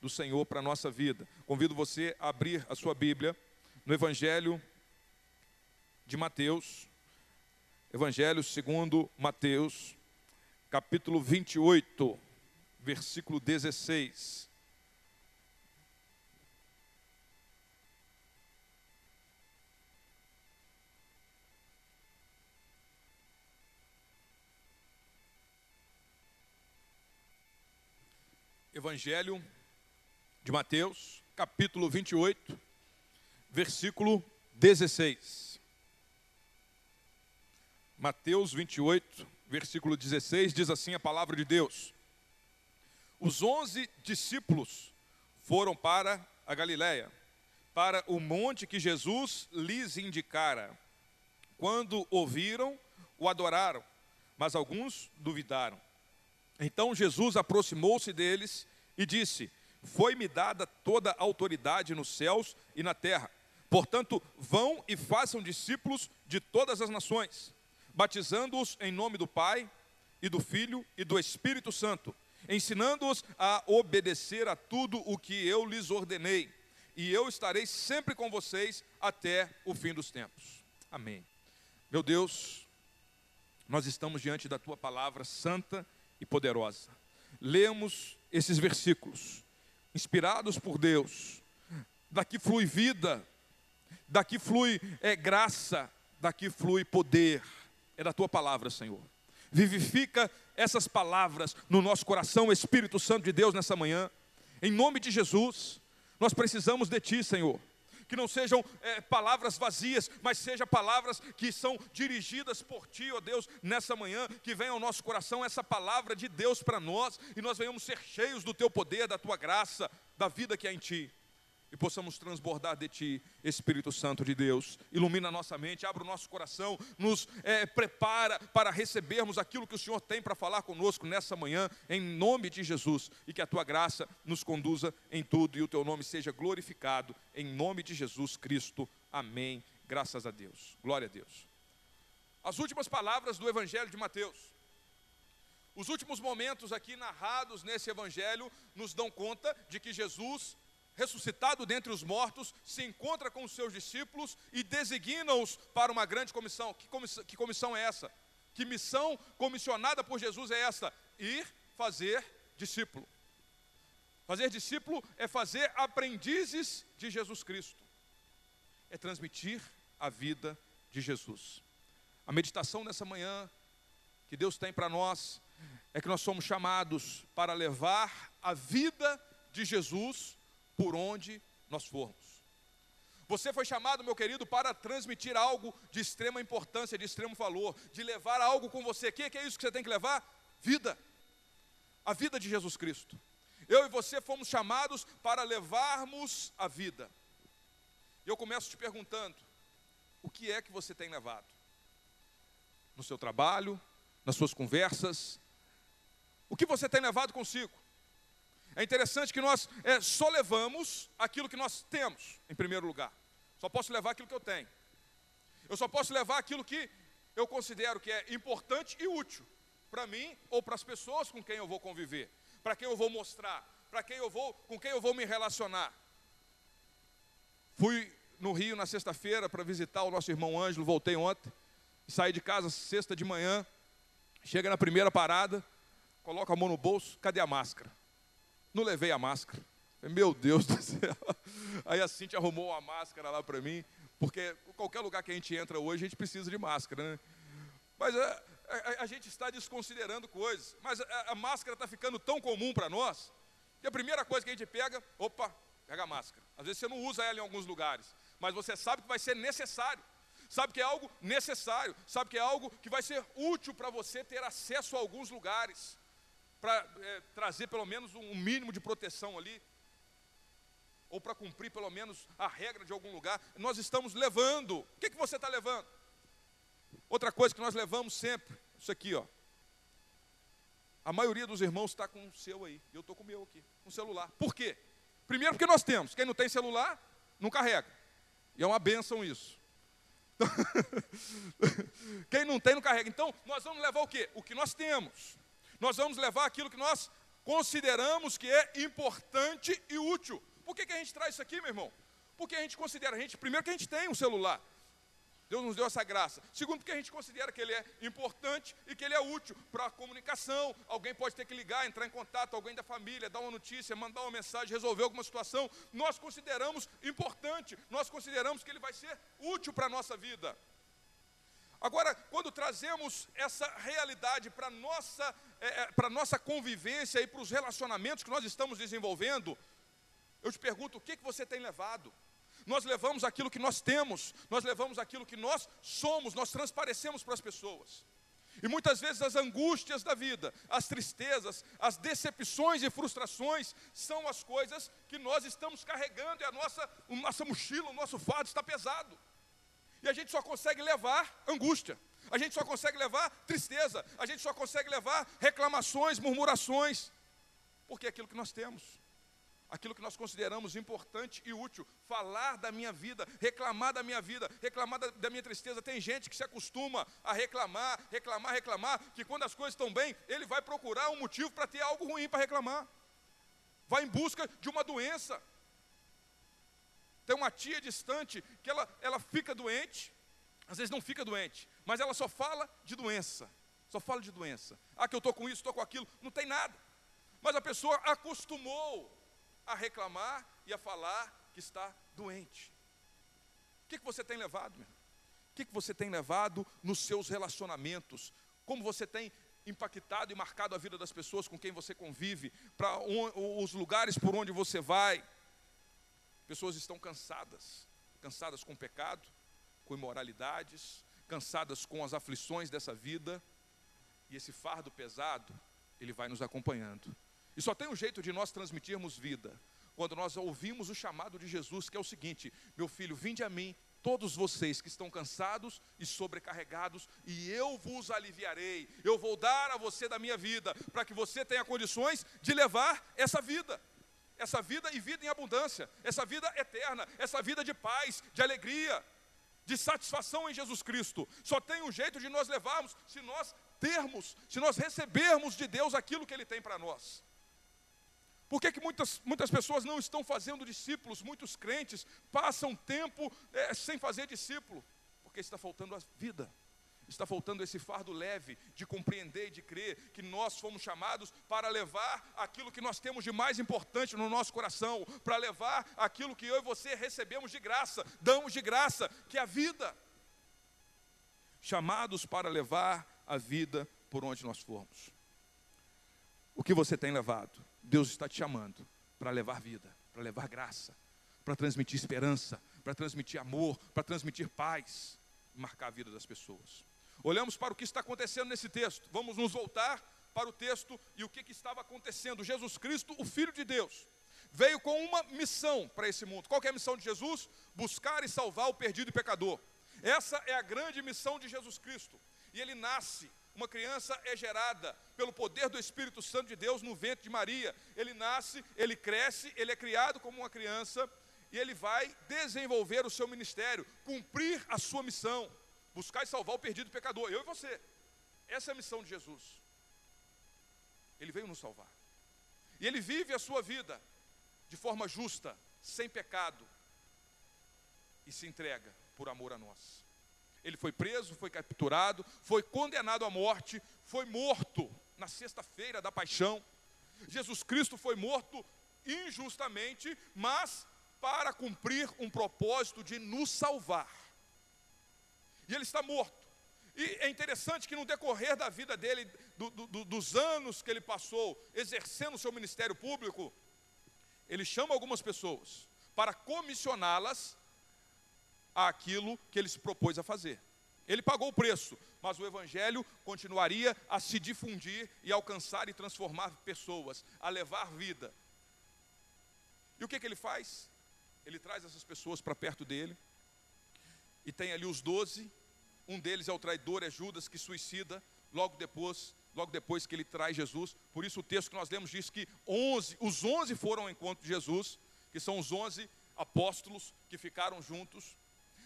do Senhor para a nossa vida. Convido você a abrir a sua Bíblia no Evangelho de Mateus, Evangelho segundo Mateus, capítulo 28, versículo 16. Evangelho de Mateus, capítulo 28, versículo 16. Mateus 28, versículo 16, diz assim a palavra de Deus: Os onze discípulos foram para a Galiléia, para o monte que Jesus lhes indicara. Quando ouviram, o adoraram, mas alguns duvidaram. Então Jesus aproximou-se deles e disse: Foi-me dada toda a autoridade nos céus e na terra. Portanto, vão e façam discípulos de todas as nações, batizando-os em nome do Pai e do Filho e do Espírito Santo, ensinando-os a obedecer a tudo o que eu lhes ordenei. E eu estarei sempre com vocês até o fim dos tempos. Amém. Meu Deus, nós estamos diante da tua palavra santa e poderosa. Lemos esses versículos, inspirados por Deus. Daqui flui vida, daqui flui é, graça, daqui flui poder. É da tua palavra, Senhor. Vivifica essas palavras no nosso coração, Espírito Santo de Deus, nessa manhã. Em nome de Jesus, nós precisamos de Ti, Senhor que não sejam é, palavras vazias, mas sejam palavras que são dirigidas por Ti, ó Deus, nessa manhã, que venha ao nosso coração essa palavra de Deus para nós, e nós venhamos ser cheios do Teu poder, da Tua graça, da vida que há em Ti e possamos transbordar de Ti, Espírito Santo de Deus. Ilumina a nossa mente, abre o nosso coração, nos é, prepara para recebermos aquilo que o Senhor tem para falar conosco nessa manhã, em nome de Jesus, e que a Tua graça nos conduza em tudo e o Teu nome seja glorificado, em nome de Jesus Cristo. Amém. Graças a Deus. Glória a Deus. As últimas palavras do Evangelho de Mateus. Os últimos momentos aqui narrados nesse Evangelho nos dão conta de que Jesus ressuscitado dentre os mortos, se encontra com os seus discípulos e designa-os para uma grande comissão. Que, comissão. que comissão é essa? Que missão comissionada por Jesus é esta? Ir fazer discípulo. Fazer discípulo é fazer aprendizes de Jesus Cristo, é transmitir a vida de Jesus. A meditação nessa manhã que Deus tem para nós é que nós somos chamados para levar a vida de Jesus por onde nós formos. Você foi chamado, meu querido, para transmitir algo de extrema importância, de extremo valor, de levar algo com você. O que é isso que você tem que levar? Vida. A vida de Jesus Cristo. Eu e você fomos chamados para levarmos a vida. Eu começo te perguntando: o que é que você tem levado? No seu trabalho, nas suas conversas? O que você tem levado consigo? É interessante que nós é, só levamos aquilo que nós temos, em primeiro lugar. Só posso levar aquilo que eu tenho. Eu só posso levar aquilo que eu considero que é importante e útil para mim ou para as pessoas com quem eu vou conviver, para quem eu vou mostrar, para quem eu vou, com quem eu vou me relacionar. Fui no Rio na sexta-feira para visitar o nosso irmão Ângelo, voltei ontem, saí de casa sexta de manhã, chega na primeira parada, coloca a mão no bolso, cadê a máscara? Não levei a máscara. Meu Deus do céu. Aí a Cintia arrumou a máscara lá para mim, porque qualquer lugar que a gente entra hoje, a gente precisa de máscara, né? Mas a, é, a, é, a gente está desconsiderando coisas. Mas a, a máscara está ficando tão comum para nós, que a primeira coisa que a gente pega, opa, pega a máscara. Às vezes você não usa ela em alguns lugares, mas você sabe que vai ser necessário. Sabe que é algo necessário, sabe que é algo que vai ser útil para você ter acesso a alguns lugares para é, trazer pelo menos um mínimo de proteção ali, ou para cumprir pelo menos a regra de algum lugar, nós estamos levando. O que, que você está levando? Outra coisa que nós levamos sempre, isso aqui, ó. A maioria dos irmãos está com o seu aí, eu estou com o meu aqui, com o celular. Por quê? Primeiro porque nós temos. Quem não tem celular, não carrega. E é uma benção isso. Quem não tem, não carrega. Então, nós vamos levar o quê? O que nós temos. Nós vamos levar aquilo que nós consideramos que é importante e útil. Por que, que a gente traz isso aqui, meu irmão? Porque a gente considera, a gente, primeiro que a gente tem um celular. Deus nos deu essa graça. Segundo, porque a gente considera que ele é importante e que ele é útil para a comunicação. Alguém pode ter que ligar, entrar em contato, alguém da família, dar uma notícia, mandar uma mensagem, resolver alguma situação. Nós consideramos importante, nós consideramos que ele vai ser útil para a nossa vida. Agora, quando trazemos essa realidade para a nossa, é, é nossa convivência e para os relacionamentos que nós estamos desenvolvendo, eu te pergunto, o que, que você tem levado? Nós levamos aquilo que nós temos, nós levamos aquilo que nós somos, nós transparecemos para as pessoas. E muitas vezes as angústias da vida, as tristezas, as decepções e frustrações são as coisas que nós estamos carregando e a nossa, a nossa mochila, o nosso fardo está pesado. E a gente só consegue levar angústia, a gente só consegue levar tristeza, a gente só consegue levar reclamações, murmurações, porque é aquilo que nós temos aquilo que nós consideramos importante e útil, falar da minha vida, reclamar da minha vida, reclamar da, da, minha tristeza. Tem gente que se acostuma a reclamar, reclamar, reclamar, que quando as coisas estão bem, ele vai procurar um motivo para ter algo ruim para reclamar. Vai em busca de uma doença. Tem uma tia distante que ela, ela fica doente, às vezes não fica doente, mas ela só fala de doença. Só fala de doença. Ah, que eu estou com isso, estou com aquilo. Não tem nada. Mas a pessoa acostumou a reclamar e a falar que está doente. O que, que você tem levado, meu? O que, que você tem levado nos seus relacionamentos? Como você tem impactado e marcado a vida das pessoas com quem você convive, para os lugares por onde você vai? Pessoas estão cansadas, cansadas com o pecado, com imoralidades, cansadas com as aflições dessa vida, e esse fardo pesado, ele vai nos acompanhando. E só tem um jeito de nós transmitirmos vida, quando nós ouvimos o chamado de Jesus, que é o seguinte: meu filho, vinde a mim, todos vocês que estão cansados e sobrecarregados, e eu vos aliviarei. Eu vou dar a você da minha vida, para que você tenha condições de levar essa vida. Essa vida e vida em abundância, essa vida eterna, essa vida de paz, de alegria, de satisfação em Jesus Cristo. Só tem um jeito de nós levarmos se nós termos, se nós recebermos de Deus aquilo que Ele tem para nós. Por que, que muitas, muitas pessoas não estão fazendo discípulos? Muitos crentes passam tempo é, sem fazer discípulo, porque está faltando a vida, está faltando esse fardo leve de compreender e de crer que nós fomos chamados para levar aquilo que nós temos de mais importante no nosso coração, para levar aquilo que eu e você recebemos de graça, damos de graça, que é a vida. Chamados para levar a vida por onde nós formos. O que você tem levado? Deus está te chamando para levar vida, para levar graça, para transmitir esperança, para transmitir amor, para transmitir paz, marcar a vida das pessoas. Olhamos para o que está acontecendo nesse texto. Vamos nos voltar para o texto e o que, que estava acontecendo. Jesus Cristo, o Filho de Deus, veio com uma missão para esse mundo. Qual é a missão de Jesus? Buscar e salvar o perdido e pecador. Essa é a grande missão de Jesus Cristo. E ele nasce uma criança é gerada pelo poder do Espírito Santo de Deus no ventre de Maria. Ele nasce, ele cresce, ele é criado como uma criança e ele vai desenvolver o seu ministério, cumprir a sua missão, buscar e salvar o perdido pecador, eu e você. Essa é a missão de Jesus. Ele veio nos salvar. E ele vive a sua vida de forma justa, sem pecado, e se entrega por amor a nós. Ele foi preso, foi capturado, foi condenado à morte, foi morto na sexta-feira da paixão. Jesus Cristo foi morto injustamente, mas para cumprir um propósito de nos salvar. E ele está morto. E é interessante que no decorrer da vida dele, do, do, dos anos que ele passou exercendo o seu ministério público, ele chama algumas pessoas para comissioná-las àquilo que ele se propôs a fazer. Ele pagou o preço, mas o evangelho continuaria a se difundir e alcançar e transformar pessoas, a levar vida. E o que, que ele faz? Ele traz essas pessoas para perto dele, e tem ali os doze, um deles é o traidor, é Judas, que suicida logo depois, logo depois que ele traz Jesus. Por isso o texto que nós lemos diz que 11, os onze foram ao encontro de Jesus, que são os onze apóstolos que ficaram juntos.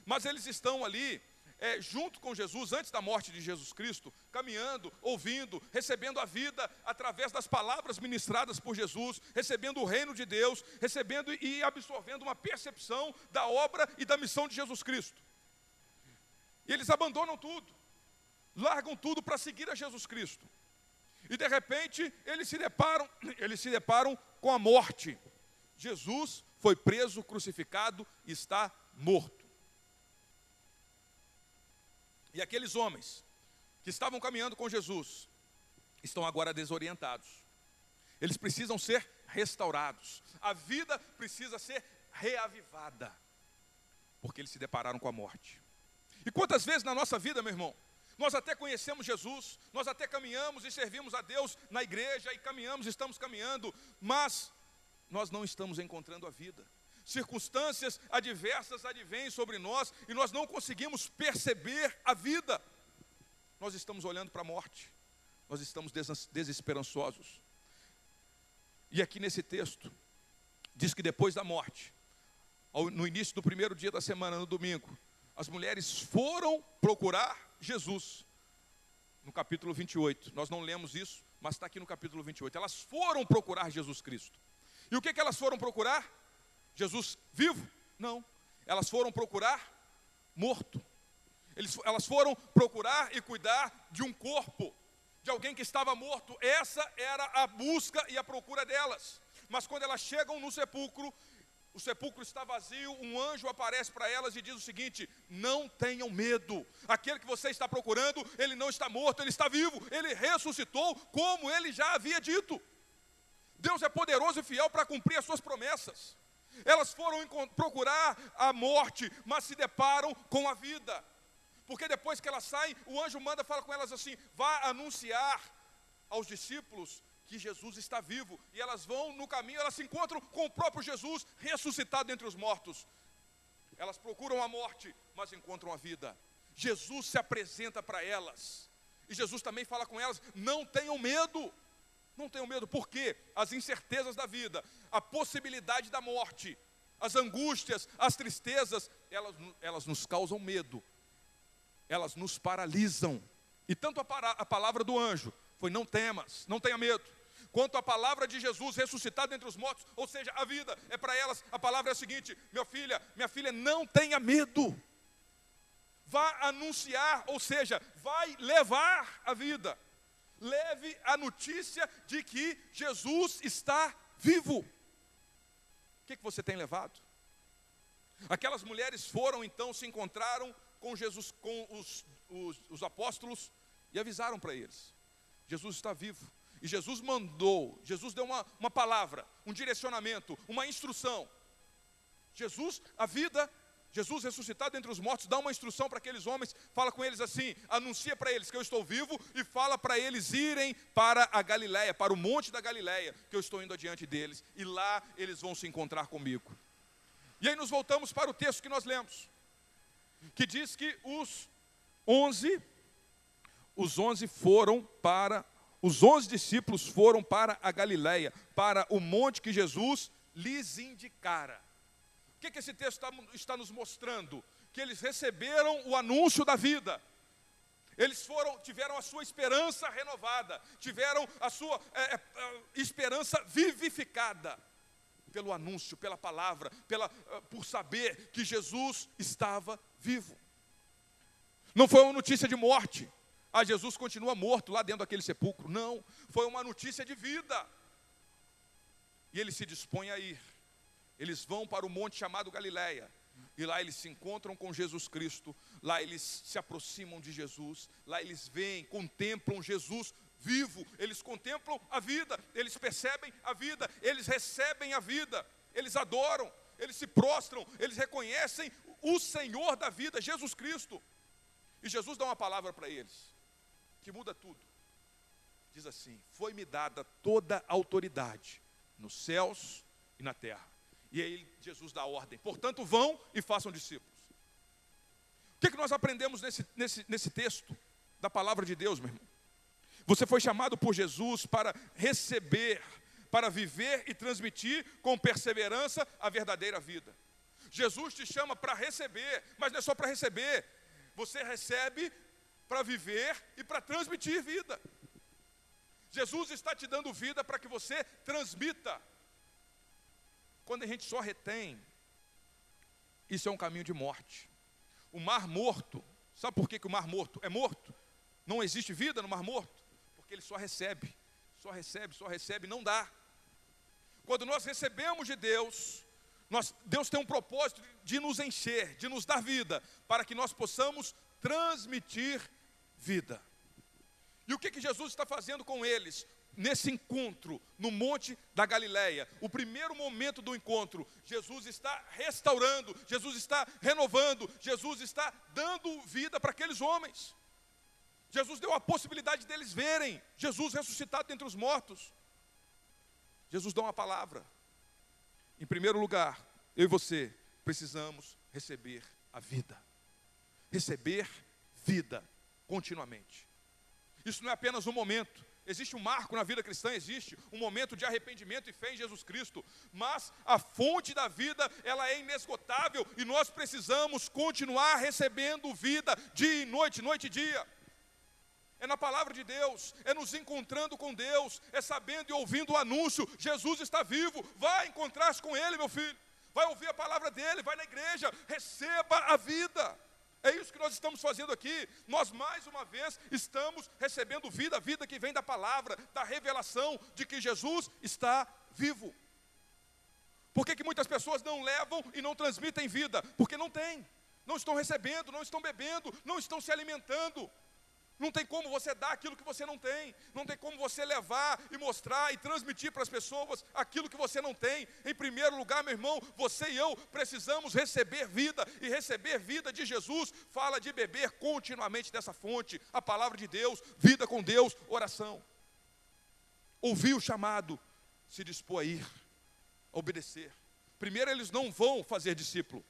Mas eles estão ali é, junto com Jesus, antes da morte de Jesus Cristo, caminhando, ouvindo, recebendo a vida através das palavras ministradas por Jesus, recebendo o reino de Deus, recebendo e absorvendo uma percepção da obra e da missão de Jesus Cristo. E eles abandonam tudo, largam tudo para seguir a Jesus Cristo. E de repente eles se deparam, eles se deparam com a morte. Jesus foi preso, crucificado e está morto. E aqueles homens que estavam caminhando com Jesus estão agora desorientados. Eles precisam ser restaurados. A vida precisa ser reavivada. Porque eles se depararam com a morte. E quantas vezes na nossa vida, meu irmão, nós até conhecemos Jesus, nós até caminhamos e servimos a Deus na igreja e caminhamos, estamos caminhando, mas nós não estamos encontrando a vida. Circunstâncias adversas advêm sobre nós e nós não conseguimos perceber a vida. Nós estamos olhando para a morte, nós estamos desesperançosos. E aqui nesse texto, diz que depois da morte, no início do primeiro dia da semana, no domingo, as mulheres foram procurar Jesus. No capítulo 28. Nós não lemos isso, mas está aqui no capítulo 28. Elas foram procurar Jesus Cristo. E o que, que elas foram procurar? Jesus vivo? Não. Elas foram procurar morto. Eles, elas foram procurar e cuidar de um corpo, de alguém que estava morto. Essa era a busca e a procura delas. Mas quando elas chegam no sepulcro, o sepulcro está vazio, um anjo aparece para elas e diz o seguinte: não tenham medo, aquele que você está procurando, ele não está morto, ele está vivo, ele ressuscitou, como ele já havia dito. Deus é poderoso e fiel para cumprir as suas promessas. Elas foram procurar a morte, mas se deparam com a vida. Porque depois que elas saem, o anjo manda fala com elas assim: vá anunciar aos discípulos que Jesus está vivo. E elas vão no caminho, elas se encontram com o próprio Jesus ressuscitado entre os mortos. Elas procuram a morte, mas encontram a vida. Jesus se apresenta para elas. E Jesus também fala com elas: não tenham medo. Não tenham medo, porque as incertezas da vida, a possibilidade da morte, as angústias, as tristezas, elas, elas nos causam medo, elas nos paralisam. E tanto a, a palavra do anjo foi: não temas, não tenha medo, quanto a palavra de Jesus ressuscitado entre os mortos, ou seja, a vida, é para elas, a palavra é a seguinte: minha filha, minha filha, não tenha medo, vá anunciar, ou seja, vai levar a vida leve a notícia de que Jesus está vivo. O que, que você tem levado? Aquelas mulheres foram então, se encontraram com Jesus, com os, os, os apóstolos e avisaram para eles: Jesus está vivo. E Jesus mandou, Jesus deu uma, uma palavra, um direcionamento, uma instrução. Jesus, a vida Jesus ressuscitado entre os mortos dá uma instrução para aqueles homens, fala com eles assim: anuncia para eles que eu estou vivo e fala para eles irem para a Galiléia, para o monte da Galiléia, que eu estou indo adiante deles, e lá eles vão se encontrar comigo. E aí nos voltamos para o texto que nós lemos, que diz que os onze, os onze foram para, os onze discípulos foram para a Galiléia, para o monte que Jesus lhes indicara que, que esse texto está, está nos mostrando? Que eles receberam o anúncio da vida. Eles foram, tiveram a sua esperança renovada, tiveram a sua é, é, esperança vivificada pelo anúncio, pela palavra, pela, é, por saber que Jesus estava vivo. Não foi uma notícia de morte. Ah, Jesus continua morto lá dentro daquele sepulcro. Não, foi uma notícia de vida. E ele se dispõe a ir. Eles vão para o monte chamado Galileia. E lá eles se encontram com Jesus Cristo, lá eles se aproximam de Jesus, lá eles veem, contemplam Jesus vivo, eles contemplam a vida, eles percebem a vida, eles recebem a vida, eles adoram, eles se prostram, eles reconhecem o Senhor da vida, Jesus Cristo. E Jesus dá uma palavra para eles, que muda tudo. Diz assim: Foi-me dada toda a autoridade nos céus e na terra. E aí Jesus dá ordem. Portanto, vão e façam discípulos. O que, é que nós aprendemos nesse, nesse, nesse texto da palavra de Deus, meu irmão? Você foi chamado por Jesus para receber, para viver e transmitir com perseverança a verdadeira vida. Jesus te chama para receber, mas não é só para receber, você recebe para viver e para transmitir vida. Jesus está te dando vida para que você transmita. Quando a gente só retém, isso é um caminho de morte. O mar morto, sabe por que, que o mar morto é morto? Não existe vida no mar morto? Porque ele só recebe, só recebe, só recebe, não dá. Quando nós recebemos de Deus, nós, Deus tem um propósito de nos encher, de nos dar vida, para que nós possamos transmitir vida. E o que, que Jesus está fazendo com eles? Nesse encontro no Monte da Galileia, o primeiro momento do encontro, Jesus está restaurando, Jesus está renovando, Jesus está dando vida para aqueles homens. Jesus deu a possibilidade deles verem Jesus ressuscitado entre os mortos. Jesus dá uma palavra. Em primeiro lugar, eu e você precisamos receber a vida. Receber vida continuamente. Isso não é apenas um momento. Existe um marco na vida cristã, existe um momento de arrependimento e fé em Jesus Cristo, mas a fonte da vida, ela é inesgotável e nós precisamos continuar recebendo vida dia e noite, noite e dia. É na palavra de Deus, é nos encontrando com Deus, é sabendo e ouvindo o anúncio: Jesus está vivo, vai encontrar-se com Ele, meu filho, vai ouvir a palavra dele, vai na igreja, receba a vida. É isso que nós estamos fazendo aqui. Nós, mais uma vez, estamos recebendo vida, vida que vem da palavra, da revelação de que Jesus está vivo. Por que, que muitas pessoas não levam e não transmitem vida? Porque não têm, não estão recebendo, não estão bebendo, não estão se alimentando. Não tem como você dar aquilo que você não tem. Não tem como você levar e mostrar e transmitir para as pessoas aquilo que você não tem. Em primeiro lugar, meu irmão, você e eu precisamos receber vida. E receber vida de Jesus fala de beber continuamente dessa fonte. A palavra de Deus, vida com Deus, oração. Ouvir o chamado, se dispor a ir, a obedecer. Primeiro, eles não vão fazer discípulo.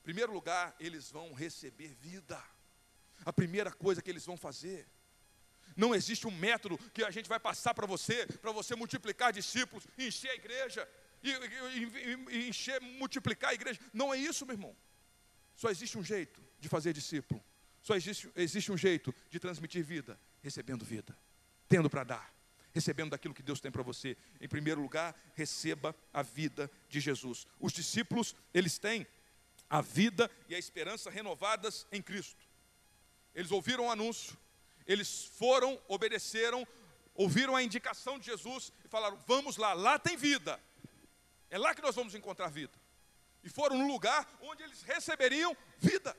Em primeiro lugar, eles vão receber vida a primeira coisa que eles vão fazer. Não existe um método que a gente vai passar para você, para você multiplicar discípulos, encher a igreja, e, e, e, encher, multiplicar a igreja. Não é isso, meu irmão. Só existe um jeito de fazer discípulo. Só existe, existe um jeito de transmitir vida, recebendo vida, tendo para dar, recebendo daquilo que Deus tem para você. Em primeiro lugar, receba a vida de Jesus. Os discípulos, eles têm a vida e a esperança renovadas em Cristo. Eles ouviram o anúncio, eles foram, obedeceram, ouviram a indicação de Jesus e falaram: Vamos lá, lá tem vida. É lá que nós vamos encontrar vida. E foram no lugar onde eles receberiam vida.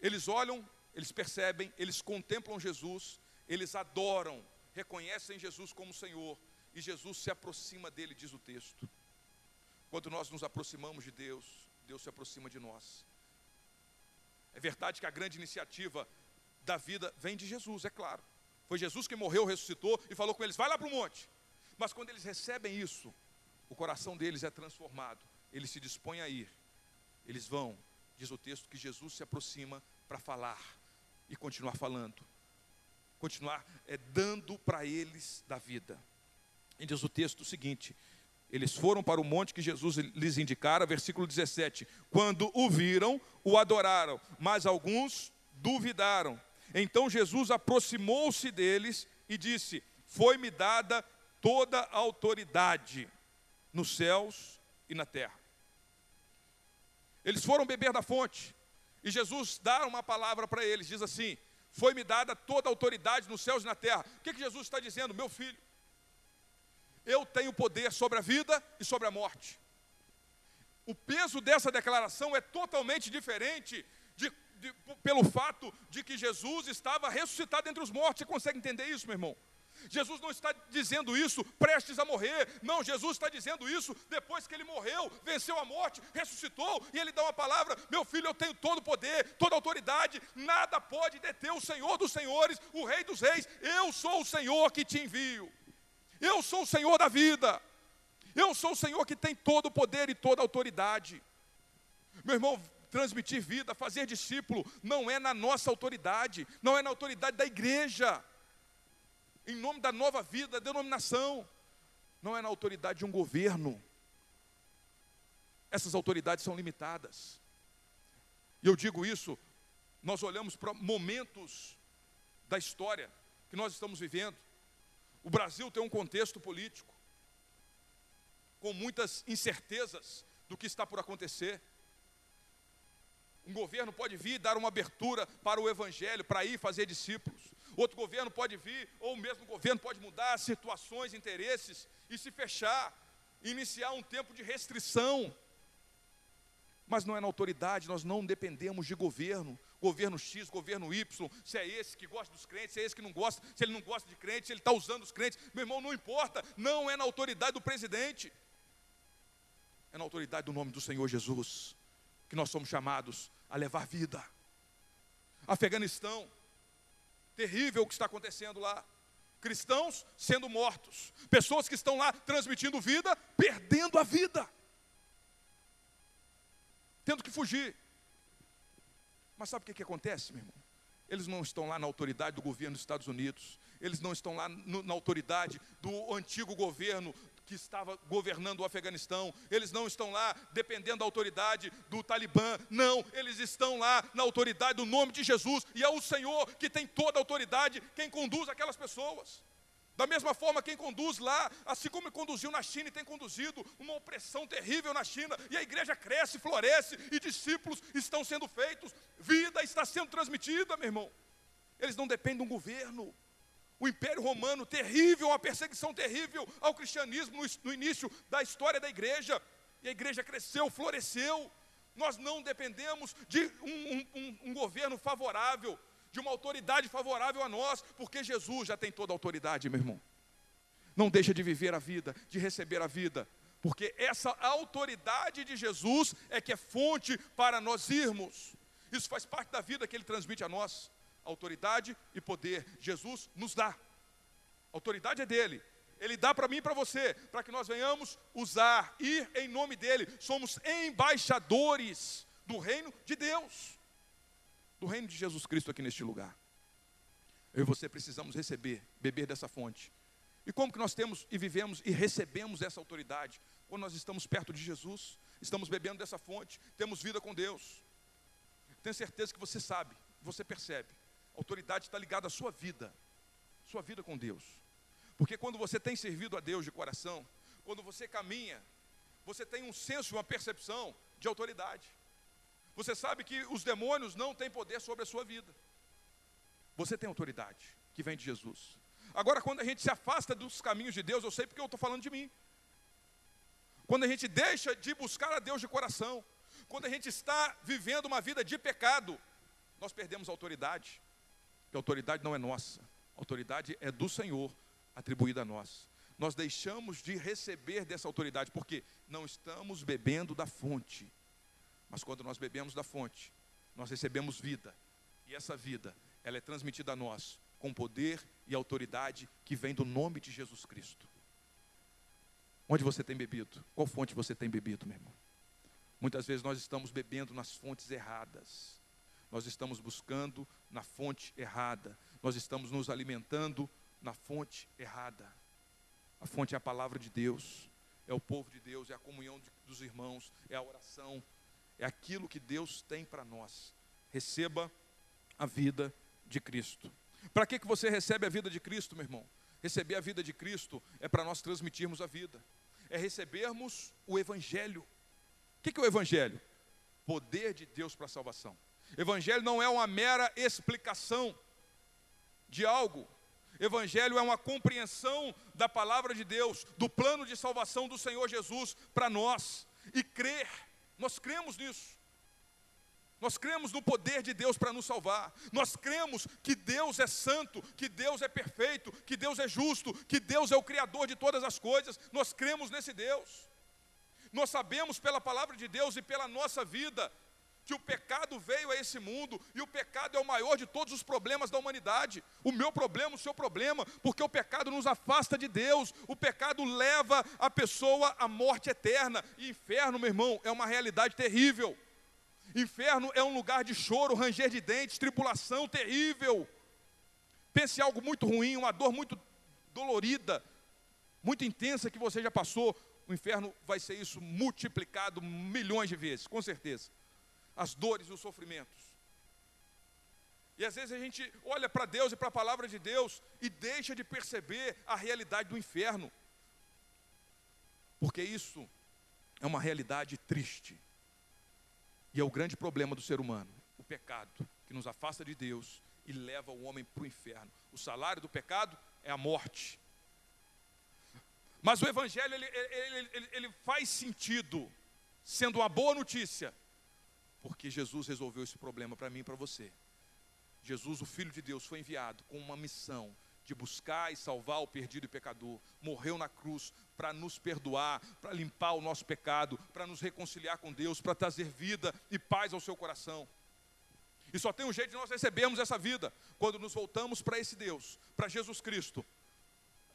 Eles olham, eles percebem, eles contemplam Jesus, eles adoram, reconhecem Jesus como Senhor, e Jesus se aproxima dele, diz o texto. Quando nós nos aproximamos de Deus, Deus se aproxima de nós. É verdade que a grande iniciativa da vida vem de Jesus, é claro. Foi Jesus que morreu, ressuscitou e falou com eles: vai lá para o monte. Mas quando eles recebem isso, o coração deles é transformado, eles se dispõem a ir. Eles vão, diz o texto, que Jesus se aproxima para falar e continuar falando, continuar é, dando para eles da vida. E diz o texto o seguinte: eles foram para o monte que Jesus lhes indicara, versículo 17. Quando o viram, o adoraram, mas alguns duvidaram. Então Jesus aproximou-se deles e disse: Foi-me dada toda a autoridade nos céus e na terra. Eles foram beber da fonte, e Jesus dá uma palavra para eles: diz assim: Foi-me dada toda a autoridade nos céus e na terra. O que, que Jesus está dizendo? Meu filho, eu tenho poder sobre a vida e sobre a morte. O peso dessa declaração é totalmente diferente de, de, pelo fato de que Jesus estava ressuscitado entre os mortos. Você consegue entender isso, meu irmão? Jesus não está dizendo isso prestes a morrer, não, Jesus está dizendo isso depois que ele morreu, venceu a morte, ressuscitou, e ele dá uma palavra: Meu filho, eu tenho todo o poder, toda a autoridade, nada pode deter o Senhor dos senhores, o Rei dos reis, eu sou o Senhor que te envio. Eu sou o Senhor da vida. Eu sou o Senhor que tem todo o poder e toda a autoridade. Meu irmão, transmitir vida, fazer discípulo, não é na nossa autoridade, não é na autoridade da igreja, em nome da nova vida, da denominação, não é na autoridade de um governo. Essas autoridades são limitadas. E eu digo isso, nós olhamos para momentos da história que nós estamos vivendo. O Brasil tem um contexto político com muitas incertezas do que está por acontecer. Um governo pode vir dar uma abertura para o evangelho, para ir fazer discípulos. Outro governo pode vir, ou o mesmo governo pode mudar situações, interesses e se fechar, iniciar um tempo de restrição. Mas não é na autoridade, nós não dependemos de governo, governo X, governo Y, se é esse que gosta dos crentes, se é esse que não gosta, se ele não gosta de crentes, se ele está usando os crentes, meu irmão, não importa, não é na autoridade do presidente, é na autoridade do nome do Senhor Jesus, que nós somos chamados a levar vida. Afeganistão, terrível o que está acontecendo lá. Cristãos sendo mortos, pessoas que estão lá transmitindo vida, perdendo a vida, tendo que fugir. Mas sabe o que, que acontece, meu irmão? Eles não estão lá na autoridade do governo dos Estados Unidos, eles não estão lá no, na autoridade do antigo governo que estava governando o Afeganistão, eles não estão lá dependendo da autoridade do Talibã, não, eles estão lá na autoridade do nome de Jesus, e é o Senhor que tem toda a autoridade, quem conduz aquelas pessoas. Da mesma forma, quem conduz lá, assim como conduziu na China e tem conduzido uma opressão terrível na China, e a igreja cresce, floresce, e discípulos estão sendo feitos, vida está sendo transmitida, meu irmão. Eles não dependem de um governo, o Império Romano, terrível, uma perseguição terrível ao cristianismo no, início da história da igreja. E a igreja cresceu, floresceu. Nós não dependemos de um, um, um governo favorável, de uma autoridade favorável a nós, porque Jesus já tem toda a autoridade, meu irmão. Não deixa de viver a vida, de receber a vida, porque essa autoridade de Jesus é que é fonte para nós irmos. Isso faz parte da vida que ele transmite a nós autoridade e poder. Jesus nos dá. A autoridade é dele. Ele dá para mim e para você, para que nós venhamos usar, ir em nome dele. Somos embaixadores do reino de Deus, do reino de Jesus Cristo aqui neste lugar. Eu e você precisamos receber, beber dessa fonte. E como que nós temos e vivemos e recebemos essa autoridade? Quando nós estamos perto de Jesus, estamos bebendo dessa fonte, temos vida com Deus. Tenho certeza que você sabe, você percebe autoridade está ligada à sua vida, sua vida com Deus. Porque quando você tem servido a Deus de coração, quando você caminha, você tem um senso, uma percepção de autoridade. Você sabe que os demônios não têm poder sobre a sua vida. Você tem autoridade que vem de Jesus. Agora, quando a gente se afasta dos caminhos de Deus, eu sei porque eu estou falando de mim. Quando a gente deixa de buscar a Deus de coração, quando a gente está vivendo uma vida de pecado, nós perdemos autoridade que a autoridade não é nossa, a autoridade é do Senhor, atribuída a nós. Nós deixamos de receber dessa autoridade, porque não estamos bebendo da fonte. Mas quando nós bebemos da fonte, nós recebemos vida. E essa vida, ela é transmitida a nós com poder e autoridade que vem do nome de Jesus Cristo. Onde você tem bebido? Qual fonte você tem bebido, meu irmão? Muitas vezes nós estamos bebendo nas fontes erradas nós estamos buscando na fonte errada, nós estamos nos alimentando na fonte errada. A fonte é a palavra de Deus, é o povo de Deus, é a comunhão dos irmãos, é a oração, é aquilo que Deus tem para nós. Receba a vida de Cristo. Para que, que você recebe a vida de Cristo, meu irmão? Receber a vida de Cristo é para nós transmitirmos a vida, é recebermos o Evangelho. O que, que é o Evangelho? Poder de Deus para a salvação. Evangelho não é uma mera explicação de algo. Evangelho é uma compreensão da palavra de Deus, do plano de salvação do Senhor Jesus para nós. E crer, nós cremos nisso. Nós cremos no poder de Deus para nos salvar. Nós cremos que Deus é santo, que Deus é perfeito, que Deus é justo, que Deus é o Criador de todas as coisas. Nós cremos nesse Deus. Nós sabemos pela palavra de Deus e pela nossa vida que o pecado veio a esse mundo e o pecado é o maior de todos os problemas da humanidade. O meu problema, o seu problema, porque o pecado nos afasta de Deus, o pecado leva a pessoa à morte eterna. E inferno, meu irmão, é uma realidade terrível. Inferno é um lugar de choro, ranger de dentes, tribulação terrível. Pense em algo muito ruim, uma dor muito dolorida, muito intensa que você já passou. O inferno vai ser isso multiplicado milhões de vezes, com certeza. As dores e os sofrimentos. E às vezes a gente olha para Deus e para a palavra de Deus e deixa de perceber a realidade do inferno. Porque isso é uma realidade triste. E é o grande problema do ser humano, o pecado, que nos afasta de Deus e leva o homem para o inferno. O salário do pecado é a morte. Mas o Evangelho ele, ele, ele, ele faz sentido, sendo uma boa notícia, porque Jesus resolveu esse problema para mim e para você. Jesus, o Filho de Deus, foi enviado com uma missão de buscar e salvar o perdido e pecador. Morreu na cruz para nos perdoar, para limpar o nosso pecado, para nos reconciliar com Deus, para trazer vida e paz ao seu coração. E só tem um jeito de nós recebermos essa vida quando nos voltamos para esse Deus, para Jesus Cristo,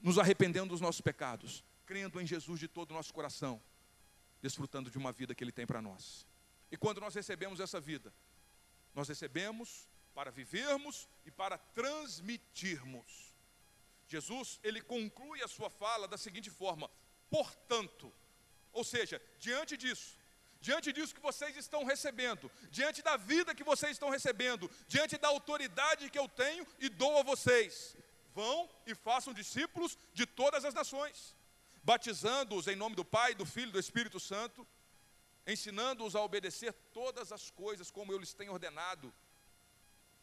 nos arrependendo dos nossos pecados, crendo em Jesus de todo o nosso coração, desfrutando de uma vida que Ele tem para nós. E quando nós recebemos essa vida, nós recebemos para vivermos e para transmitirmos. Jesus, ele conclui a sua fala da seguinte forma: portanto, ou seja, diante disso, diante disso que vocês estão recebendo, diante da vida que vocês estão recebendo, diante da autoridade que eu tenho e dou a vocês, vão e façam discípulos de todas as nações, batizando-os em nome do Pai, do Filho e do Espírito Santo, ensinando-os a obedecer todas as coisas como eu lhes tenho ordenado.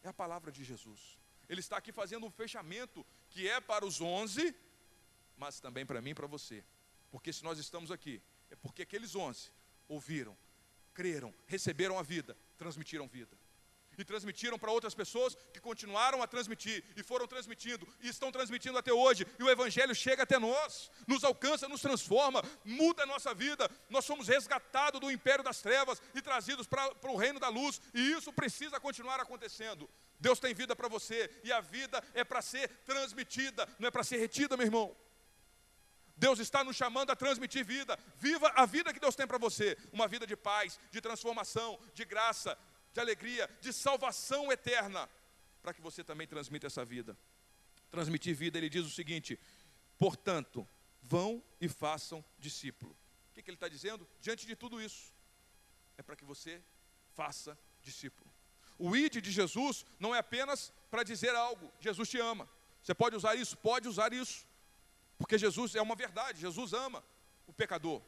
É a palavra de Jesus. Ele está aqui fazendo um fechamento que é para os onze, mas também para mim e para você. Porque se nós estamos aqui, é porque aqueles onze ouviram, creram, receberam a vida, transmitiram vida e transmitiram para outras pessoas que continuaram a transmitir e foram transmitindo e estão transmitindo até hoje. E o Evangelho chega até nós, nos alcança, nos transforma, muda a nossa vida. Nós somos resgatados do império das trevas e trazidos para, para o reino da luz, e isso precisa continuar acontecendo. Deus tem vida para você e a vida é para ser transmitida, não é para ser retida, meu irmão. Deus está nos chamando a transmitir vida. Viva a vida que Deus tem para você. Uma vida de paz, de transformação, de graça, de alegria, de salvação eterna, para que você também transmita essa vida. Transmitir vida, ele diz o seguinte: portanto, vão e façam discípulo. O que, que ele está dizendo? Diante de tudo isso, é para que você faça discípulo. O id de Jesus não é apenas para dizer algo, Jesus te ama. Você pode usar isso? Pode usar isso. Porque Jesus é uma verdade, Jesus ama o pecador.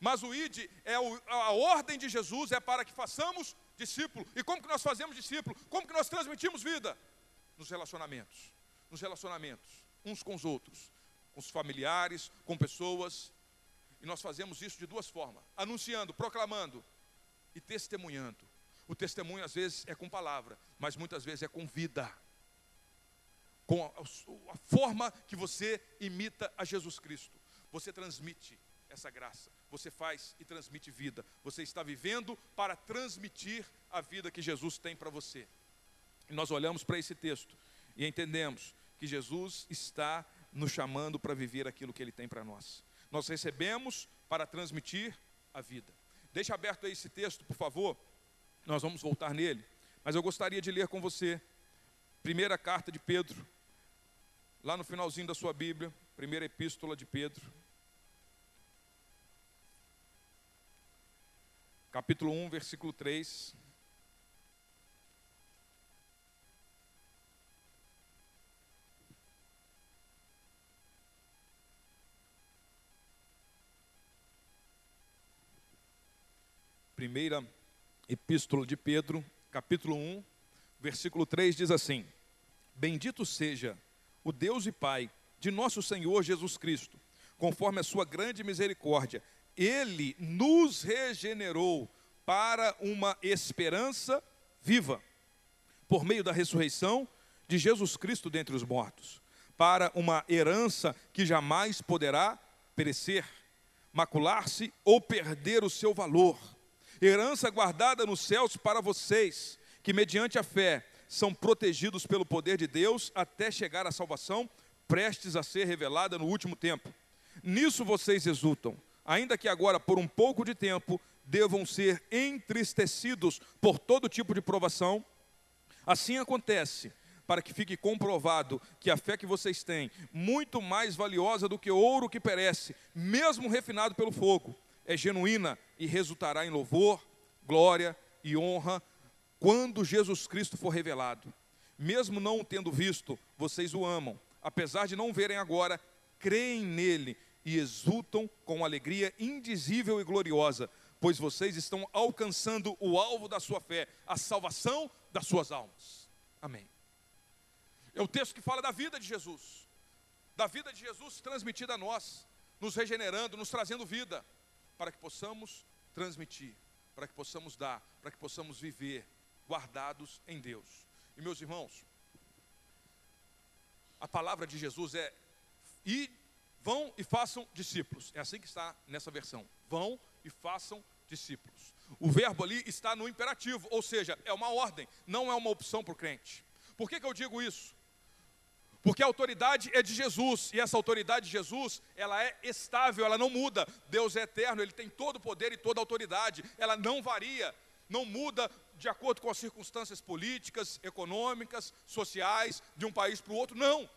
Mas o id é a ordem de Jesus é para que façamos discípulo. E como que nós fazemos discípulo? Como que nós transmitimos vida? Nos relacionamentos. Nos relacionamentos, uns com os outros, com os familiares, com pessoas. E nós fazemos isso de duas formas: anunciando, proclamando e testemunhando. O testemunho às vezes é com palavra, mas muitas vezes é com vida. Com a, a forma que você imita a Jesus Cristo. Você transmite essa graça. Você faz e transmite vida. Você está vivendo para transmitir a vida que Jesus tem para você. E nós olhamos para esse texto e entendemos que Jesus está nos chamando para viver aquilo que Ele tem para nós. Nós recebemos para transmitir a vida. Deixa aberto aí esse texto, por favor. Nós vamos voltar nele. Mas eu gostaria de ler com você. Primeira carta de Pedro, lá no finalzinho da sua Bíblia, primeira epístola de Pedro, capítulo 1, versículo 3. Primeira Epístola de Pedro, capítulo 1, versículo 3 diz assim: Bendito seja o Deus e Pai de nosso Senhor Jesus Cristo, conforme a sua grande misericórdia, ele nos regenerou para uma esperança viva, por meio da ressurreição de Jesus Cristo dentre os mortos, para uma herança que jamais poderá perecer, macular-se ou perder o seu valor. Herança guardada nos céus para vocês, que mediante a fé são protegidos pelo poder de Deus até chegar à salvação, prestes a ser revelada no último tempo. Nisso vocês exultam ainda que agora por um pouco de tempo devam ser entristecidos por todo tipo de provação, assim acontece para que fique comprovado que a fé que vocês têm, muito mais valiosa do que ouro que perece, mesmo refinado pelo fogo, é genuína e resultará em louvor, glória e honra quando Jesus Cristo for revelado. Mesmo não o tendo visto, vocês o amam. Apesar de não verem agora, creem nele e exultam com alegria indizível e gloriosa, pois vocês estão alcançando o alvo da sua fé, a salvação das suas almas. Amém. É o texto que fala da vida de Jesus, da vida de Jesus transmitida a nós, nos regenerando, nos trazendo vida, para que possamos transmitir, para que possamos dar, para que possamos viver guardados em Deus. E meus irmãos, a palavra de Jesus é: vão e façam discípulos. É assim que está nessa versão. Vão e façam discípulos. O verbo ali está no imperativo, ou seja, é uma ordem, não é uma opção para o crente. Por que, que eu digo isso? Porque a autoridade é de Jesus, e essa autoridade de Jesus, ela é estável, ela não muda. Deus é eterno, ele tem todo o poder e toda a autoridade, ela não varia, não muda de acordo com as circunstâncias políticas, econômicas, sociais de um país para o outro, não.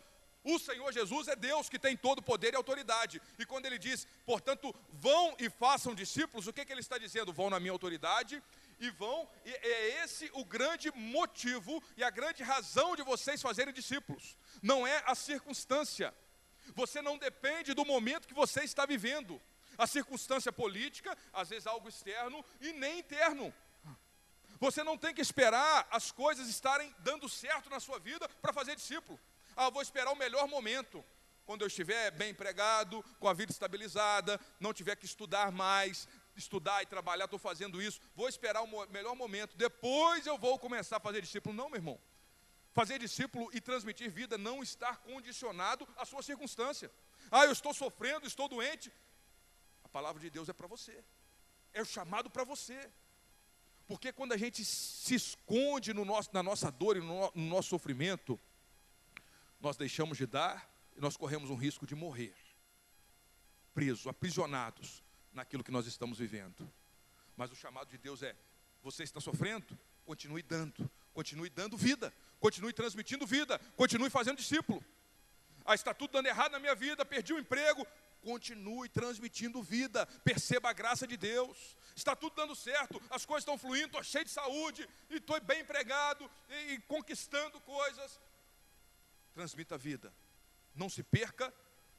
O Senhor Jesus é Deus que tem todo poder e autoridade. E quando ele diz, portanto, vão e façam discípulos, o que, que ele está dizendo? Vão na minha autoridade e vão, e é esse o grande motivo e a grande razão de vocês fazerem discípulos. Não é a circunstância. Você não depende do momento que você está vivendo. A circunstância política, às vezes algo externo e nem interno. Você não tem que esperar as coisas estarem dando certo na sua vida para fazer discípulo. Ah, vou esperar o melhor momento. Quando eu estiver bem empregado, com a vida estabilizada, não tiver que estudar mais, estudar e trabalhar, estou fazendo isso, vou esperar o melhor momento, depois eu vou começar a fazer discípulo. Não, meu irmão. Fazer discípulo e transmitir vida não está condicionado à sua circunstância. Ah, eu estou sofrendo, estou doente. A palavra de Deus é para você. É o chamado para você. Porque quando a gente se esconde no nosso, na nossa dor e no, no nosso sofrimento, nós deixamos de dar e nós corremos um risco de morrer, presos, aprisionados naquilo que nós estamos vivendo. Mas o chamado de Deus é: você está sofrendo? Continue dando, continue dando vida, continue transmitindo vida, continue fazendo discípulo. Ah, está tudo dando errado na minha vida, perdi o emprego. Continue transmitindo vida, perceba a graça de Deus. Está tudo dando certo, as coisas estão fluindo, estou cheio de saúde, e estou bem empregado, e, e conquistando coisas transmita vida. Não se perca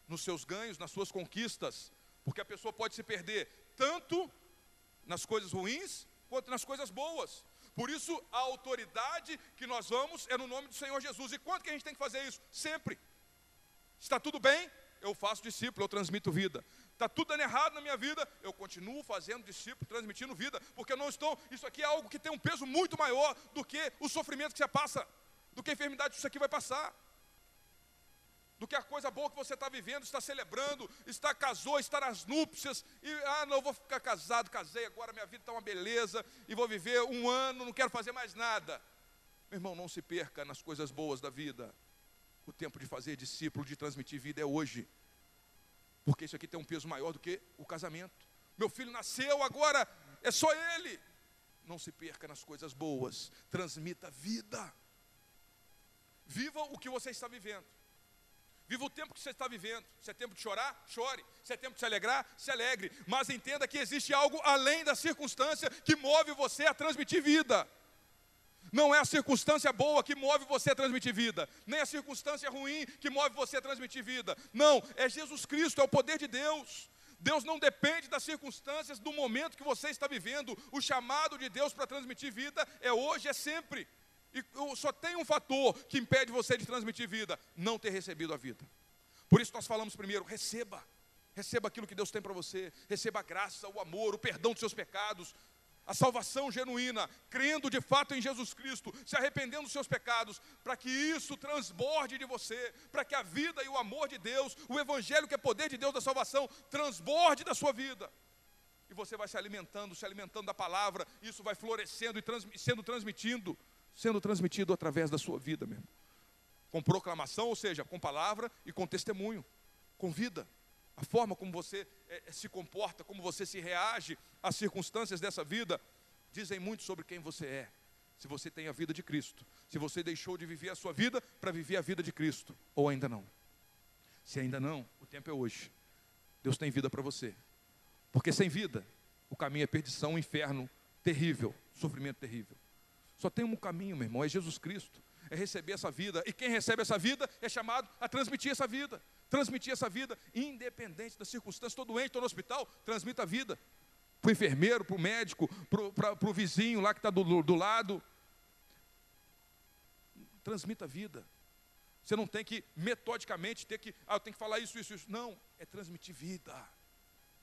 nos seus ganhos, nas suas conquistas, porque a pessoa pode se perder tanto nas coisas ruins quanto nas coisas boas. Por isso, a autoridade que nós vamos é no nome do Senhor Jesus. E quanto que a gente tem que fazer isso? Sempre. Está tudo bem? Eu faço discípulo, eu transmito vida. Está tudo dando errado na minha vida, eu continuo fazendo discípulo, transmitindo vida, porque eu não estou. Isso aqui é algo que tem um peso muito maior do que o sofrimento que você passa, do que a enfermidade que isso aqui vai passar do que a coisa boa que você está vivendo, está celebrando, está casou, está nas núpcias, e ah, não vou ficar casado, casei, agora minha vida está uma beleza, e vou viver um ano, não quero fazer mais nada. Meu irmão, não se perca nas coisas boas da vida. O tempo de fazer discípulo, de transmitir vida é hoje. Porque isso aqui tem um peso maior do que o casamento. Meu filho nasceu, agora é só ele. Não se perca nas coisas boas, transmita vida. Viva o que você está vivendo. Viva o tempo que você está vivendo. Se é tempo de chorar, chore. Se é tempo de se alegrar, se alegre. Mas entenda que existe algo além da circunstância que move você a transmitir vida. Não é a circunstância boa que move você a transmitir vida, nem a circunstância ruim que move você a transmitir vida. Não, é Jesus Cristo, é o poder de Deus. Deus não depende das circunstâncias, do momento que você está vivendo. O chamado de Deus para transmitir vida é hoje, é sempre. E só tem um fator que impede você de transmitir vida: não ter recebido a vida. Por isso nós falamos primeiro: receba. Receba aquilo que Deus tem para você. Receba a graça, o amor, o perdão dos seus pecados, a salvação genuína, crendo de fato em Jesus Cristo, se arrependendo dos seus pecados, para que isso transborde de você, para que a vida e o amor de Deus, o Evangelho que é poder de Deus da salvação, transborde da sua vida. E você vai se alimentando, se alimentando da palavra, isso vai florescendo e trans, sendo transmitindo sendo transmitido através da sua vida mesmo. Com proclamação, ou seja, com palavra e com testemunho, com vida. A forma como você é, se comporta, como você se reage às circunstâncias dessa vida, dizem muito sobre quem você é. Se você tem a vida de Cristo, se você deixou de viver a sua vida para viver a vida de Cristo, ou ainda não. Se ainda não, o tempo é hoje. Deus tem vida para você. Porque sem vida, o caminho é perdição, inferno terrível, sofrimento terrível. Só tem um caminho, meu irmão, é Jesus Cristo. É receber essa vida. E quem recebe essa vida é chamado a transmitir essa vida. Transmitir essa vida, independente das circunstâncias. Estou doente, estou no hospital, transmita a vida. Para o enfermeiro, para o médico, para o vizinho lá que está do, do lado. Transmita a vida. Você não tem que metodicamente ter que, ah, eu tenho que falar isso, isso, isso. Não, é transmitir vida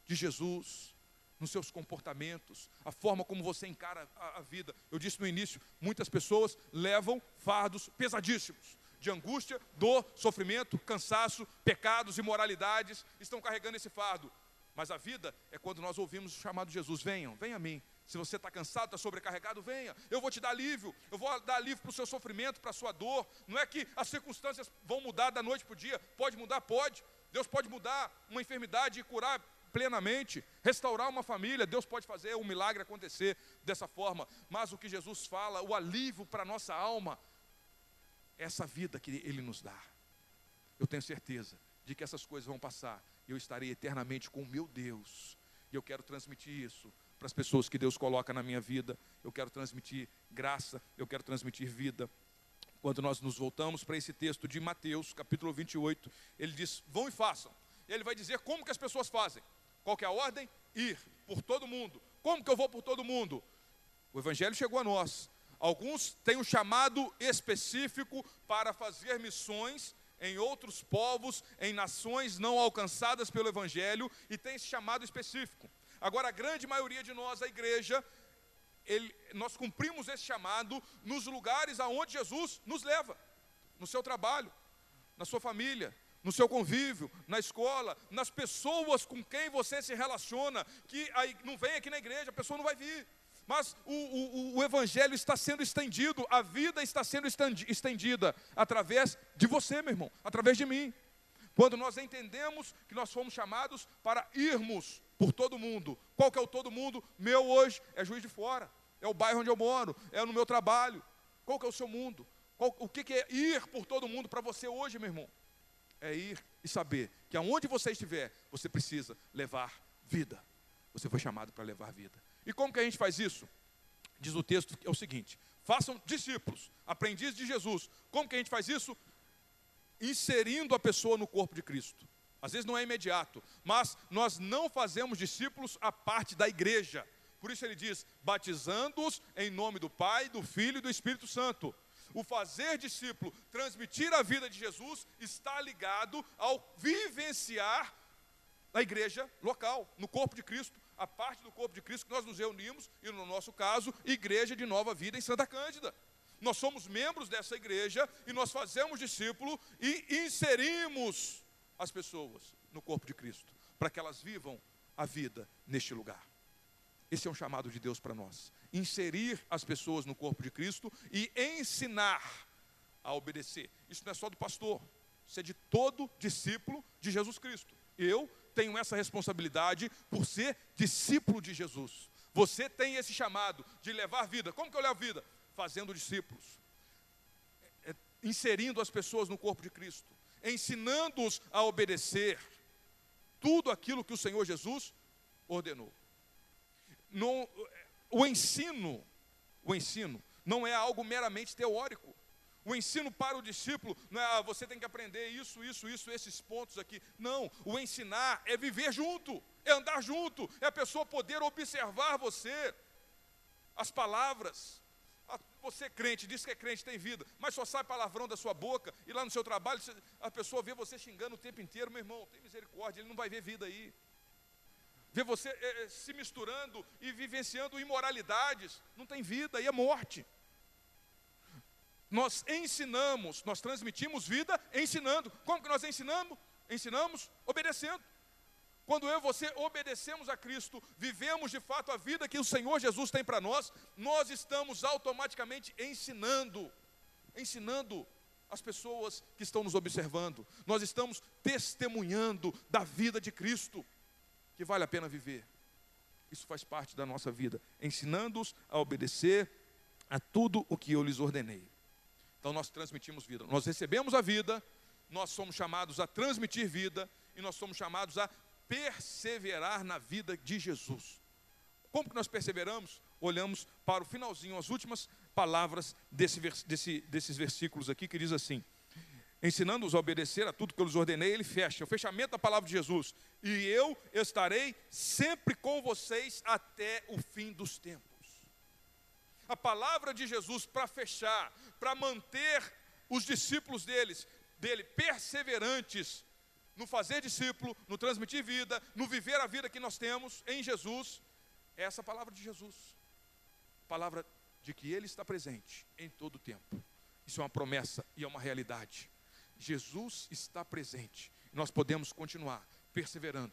de Jesus nos seus comportamentos, a forma como você encara a, a vida. Eu disse no início, muitas pessoas levam fardos pesadíssimos de angústia, dor, sofrimento, cansaço, pecados, imoralidades, estão carregando esse fardo. Mas a vida é quando nós ouvimos o chamado de Jesus: venham, venha a mim. Se você está cansado, está sobrecarregado, venha. Eu vou te dar alívio. Eu vou dar alívio para o seu sofrimento, para a sua dor. Não é que as circunstâncias vão mudar da noite para o dia. Pode mudar? Pode. Deus pode mudar uma enfermidade e curar plenamente, restaurar uma família, Deus pode fazer um milagre acontecer dessa forma, mas o que Jesus fala, o alívio para a nossa alma, é essa vida que Ele nos dá. Eu tenho certeza de que essas coisas vão passar, e eu estarei eternamente com o meu Deus, e eu quero transmitir isso para as pessoas que Deus coloca na minha vida, eu quero transmitir graça, eu quero transmitir vida. Quando nós nos voltamos para esse texto de Mateus, capítulo 28, ele diz: Vão e façam. Ele vai dizer como que as pessoas fazem. Qual que é a ordem? Ir por todo mundo. Como que eu vou por todo mundo? O evangelho chegou a nós. Alguns têm um chamado específico para fazer missões em outros povos, em nações não alcançadas pelo evangelho, e tem esse chamado específico. Agora, a grande maioria de nós, a igreja, ele, nós cumprimos esse chamado nos lugares aonde Jesus nos leva, no seu trabalho, na sua família, no seu convívio, na escola, nas pessoas com quem você se relaciona, que aí não vem aqui na igreja, a pessoa não vai vir. Mas o, o, o evangelho está sendo estendido, a vida está sendo estendida através de você, meu irmão, através de mim. Quando nós entendemos que nós fomos chamados para irmos por todo mundo. Qual que é o todo mundo? Meu hoje é Juiz de Fora, é o bairro onde eu moro, é no meu trabalho. Qual que é o seu mundo? Qual, o que, que é ir por todo mundo para você hoje, meu irmão? É ir e saber que aonde você estiver, você precisa levar vida. Você foi chamado para levar vida. E como que a gente faz isso? Diz o texto é o seguinte: façam discípulos, aprendizes de Jesus. Como que a gente faz isso? Inserindo a pessoa no corpo de Cristo. Às vezes não é imediato, mas nós não fazemos discípulos a parte da igreja. Por isso ele diz: batizando-os em nome do Pai, do Filho e do Espírito Santo o fazer discípulo, transmitir a vida de Jesus, está ligado ao vivenciar na igreja local, no corpo de Cristo, a parte do corpo de Cristo que nós nos reunimos, e no nosso caso, Igreja de Nova Vida em Santa Cândida. Nós somos membros dessa igreja e nós fazemos discípulo e inserimos as pessoas no corpo de Cristo, para que elas vivam a vida neste lugar. Esse é um chamado de Deus para nós. Inserir as pessoas no corpo de Cristo e ensinar a obedecer. Isso não é só do pastor, isso é de todo discípulo de Jesus Cristo. Eu tenho essa responsabilidade por ser discípulo de Jesus. Você tem esse chamado de levar vida. Como que eu levo vida? Fazendo discípulos, é, inserindo as pessoas no corpo de Cristo, ensinando-os a obedecer tudo aquilo que o Senhor Jesus ordenou não, o ensino, o ensino não é algo meramente teórico. O ensino para o discípulo não é ah, você tem que aprender isso, isso, isso, esses pontos aqui. Não, o ensinar é viver junto, é andar junto, é a pessoa poder observar você, as palavras. Você é crente, diz que é crente, tem vida, mas só sai palavrão da sua boca, e lá no seu trabalho a pessoa vê você xingando o tempo inteiro, meu irmão, tem misericórdia, ele não vai ver vida aí ver você é, se misturando e vivenciando imoralidades, não tem vida, e é morte. Nós ensinamos, nós transmitimos vida ensinando. Como que nós ensinamos? Ensinamos obedecendo. Quando eu e você obedecemos a Cristo, vivemos de fato a vida que o Senhor Jesus tem para nós, nós estamos automaticamente ensinando, ensinando as pessoas que estão nos observando. Nós estamos testemunhando da vida de Cristo que vale a pena viver. Isso faz parte da nossa vida, ensinando-os a obedecer a tudo o que eu lhes ordenei. Então nós transmitimos vida. Nós recebemos a vida, nós somos chamados a transmitir vida e nós somos chamados a perseverar na vida de Jesus. Como que nós perseveramos? Olhamos para o finalzinho, as últimas palavras desse, desse, desses versículos aqui, que diz assim: ensinando-os a obedecer a tudo que eu lhes ordenei, ele fecha, o fechamento da palavra de Jesus. E eu estarei sempre com vocês até o fim dos tempos. A palavra de Jesus para fechar, para manter os discípulos deles, dele perseverantes no fazer discípulo, no transmitir vida, no viver a vida que nós temos em Jesus, é essa palavra de Jesus. Palavra de que ele está presente em todo o tempo. Isso é uma promessa e é uma realidade. Jesus está presente. Nós podemos continuar perseverando.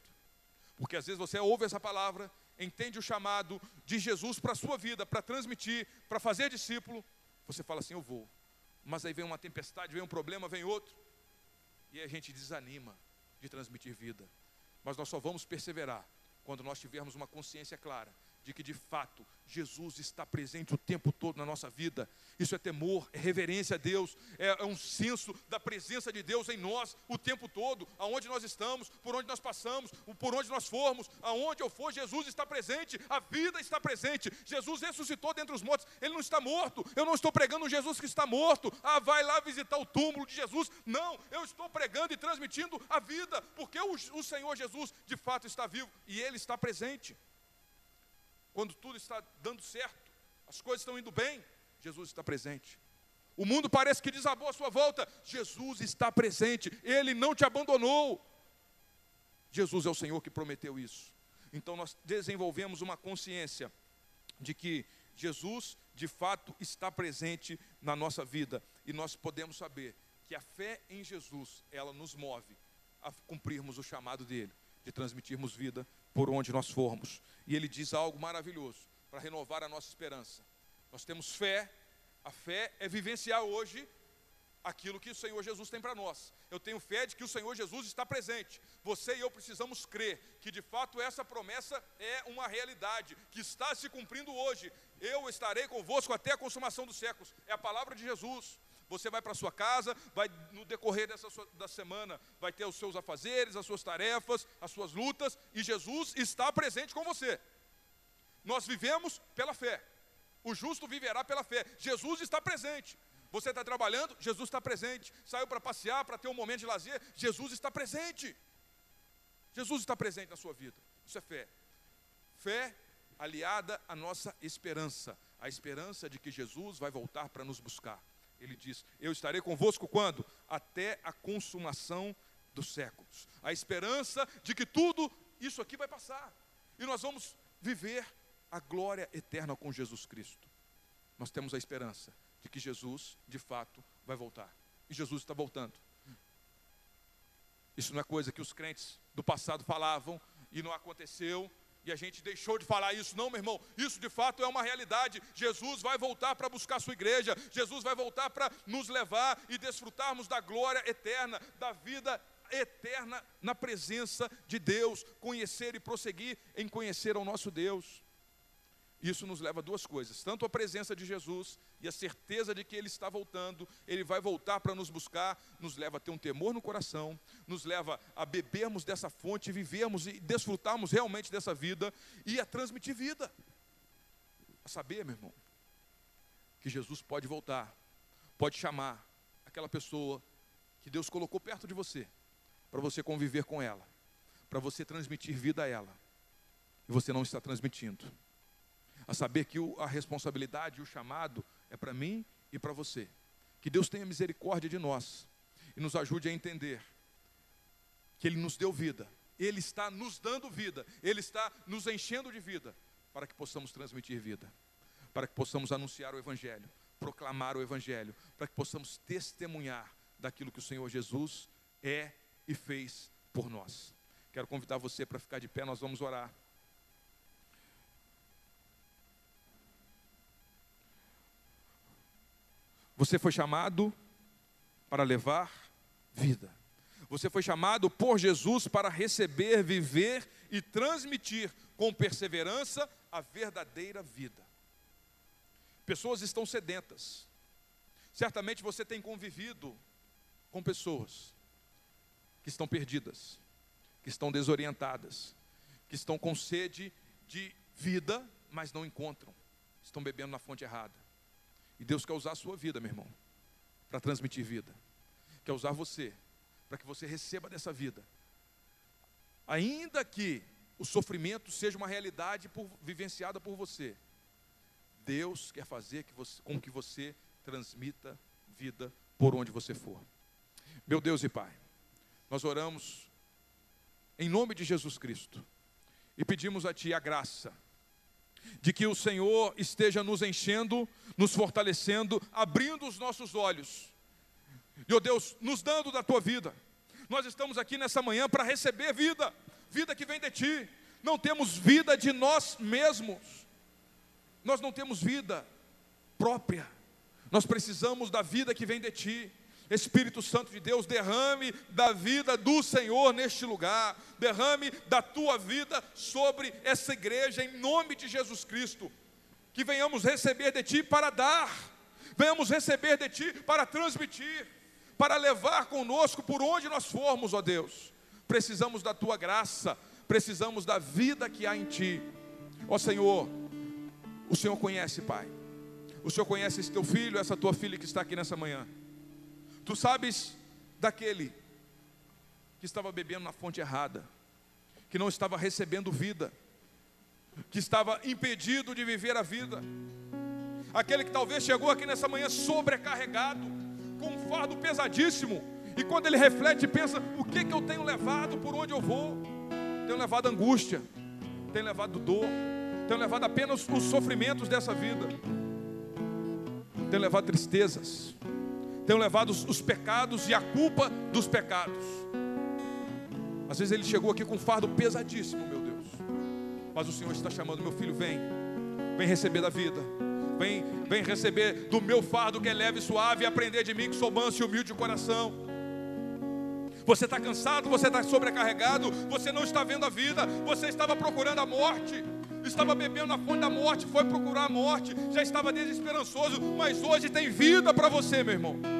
Porque às vezes você ouve essa palavra, entende o chamado de Jesus para a sua vida, para transmitir, para fazer discípulo. Você fala assim: Eu vou. Mas aí vem uma tempestade, vem um problema, vem outro. E a gente desanima de transmitir vida. Mas nós só vamos perseverar quando nós tivermos uma consciência clara de que de fato Jesus está presente o tempo todo na nossa vida. Isso é temor, é reverência a Deus, é, é, um senso da presença de Deus em nós o tempo todo, aonde nós estamos, por onde nós passamos, por onde nós formos, aonde eu for, Jesus está presente, a vida está presente. Jesus ressuscitou dentre os mortos, ele não está morto. Eu não estou pregando um Jesus que está morto. Ah, vai lá visitar o túmulo de Jesus. Não, eu estou pregando e transmitindo a vida, porque o, o Senhor Jesus de fato está vivo e ele está presente quando tudo está dando certo, as coisas estão indo bem, Jesus está presente. O mundo parece que desabou à sua volta, Jesus está presente, Ele não te abandonou. Jesus é o Senhor que prometeu isso. Então nós desenvolvemos uma consciência de que Jesus de fato está presente na nossa vida e nós podemos saber que a fé em Jesus, ela nos move a cumprirmos o chamado dele, de transmitirmos vida por onde nós formos. E ele diz algo maravilhoso para renovar a nossa esperança. Nós temos fé, a fé é vivenciar hoje aquilo que o Senhor Jesus tem para nós. Eu tenho fé de que o Senhor Jesus está presente. Você e eu precisamos crer que de fato essa promessa é uma realidade, que está se cumprindo hoje. Eu estarei convosco até a consumação dos séculos. É a palavra de Jesus. Você vai para sua casa, vai no decorrer dessa sua, da semana, vai ter os seus afazeres, as suas tarefas, as suas lutas, e Jesus está presente com você. Nós vivemos pela fé. O justo viverá pela fé. Jesus está presente. Você está trabalhando, Jesus está presente. Saiu para passear, para ter um momento de lazer, Jesus está presente. Jesus está presente na sua vida. Isso é fé. Fé aliada à nossa esperança, a esperança de que Jesus vai voltar para nos buscar. Ele diz: Eu estarei convosco quando? Até a consumação dos séculos. A esperança de que tudo isso aqui vai passar. E nós vamos viver a glória eterna com Jesus Cristo. Nós temos a esperança de que Jesus, de fato, vai voltar. E Jesus está voltando. Isso não é coisa que os crentes do passado falavam e não aconteceu, e a gente deixou de falar isso. Não, meu irmão, isso de fato é uma realidade. Jesus vai voltar para buscar sua igreja, Jesus vai voltar para nos levar e desfrutarmos da glória eterna, da vida eterna na presença de Deus, conhecer e prosseguir em conhecer ao nosso Deus. Isso nos leva a duas coisas: tanto a presença de Jesus e a certeza de que Ele está voltando, Ele vai voltar para nos buscar, nos leva a ter um temor no coração, nos leva a bebermos dessa fonte, vivermos e desfrutarmos realmente dessa vida e a transmitir vida. A saber, meu irmão, que Jesus pode voltar, pode chamar aquela pessoa que Deus colocou perto de você, para você conviver com ela, para você transmitir vida a ela, e você não está transmitindo a saber que a responsabilidade e o chamado é para mim e para você. Que Deus tenha misericórdia de nós e nos ajude a entender que Ele nos deu vida, Ele está nos dando vida, Ele está nos enchendo de vida, para que possamos transmitir vida, para que possamos anunciar o Evangelho, proclamar o Evangelho, para que possamos testemunhar daquilo que o Senhor Jesus é e fez por nós. Quero convidar você para ficar de pé, nós vamos orar. Você foi chamado para levar vida. Você foi chamado por Jesus para receber, viver e transmitir com perseverança a verdadeira vida. Pessoas estão sedentas. Certamente você tem convivido com pessoas que estão perdidas, que estão desorientadas, que estão com sede de vida, mas não encontram. Estão bebendo na fonte errada. E Deus quer usar a sua vida, meu irmão, para transmitir vida. Quer usar você, para que você receba dessa vida. Ainda que o sofrimento seja uma realidade por, vivenciada por você, Deus quer fazer que você, com que você transmita vida por onde você for. Meu Deus e Pai, nós oramos em nome de Jesus Cristo e pedimos a Ti a graça de que o Senhor esteja nos enchendo, nos fortalecendo, abrindo os nossos olhos. E, oh Deus, nos dando da tua vida. Nós estamos aqui nessa manhã para receber vida, vida que vem de ti. Não temos vida de nós mesmos. Nós não temos vida própria. Nós precisamos da vida que vem de ti. Espírito Santo de Deus, derrame da vida do Senhor neste lugar, derrame da tua vida sobre essa igreja, em nome de Jesus Cristo. Que venhamos receber de ti para dar, venhamos receber de ti para transmitir, para levar conosco por onde nós formos, ó Deus. Precisamos da tua graça, precisamos da vida que há em ti, ó Senhor. O Senhor conhece, Pai, o Senhor conhece esse teu filho, essa tua filha que está aqui nessa manhã. Tu sabes daquele que estava bebendo na fonte errada, que não estava recebendo vida, que estava impedido de viver a vida, aquele que talvez chegou aqui nessa manhã sobrecarregado, com um fardo pesadíssimo, e quando ele reflete e pensa: o que, que eu tenho levado, por onde eu vou? Tenho levado angústia, tenho levado dor, tenho levado apenas os sofrimentos dessa vida, tenho levado tristezas, tenham levado os, os pecados e a culpa dos pecados. Às vezes ele chegou aqui com um fardo pesadíssimo, meu Deus. Mas o Senhor está chamando, meu filho, vem, vem receber da vida. Vem, vem receber do meu fardo que é leve e suave e aprender de mim que sou manso e humilde de coração. Você está cansado, você está sobrecarregado, você não está vendo a vida, você estava procurando a morte estava bebendo na fonte da morte, foi procurar a morte, já estava desesperançoso, mas hoje tem vida para você, meu irmão.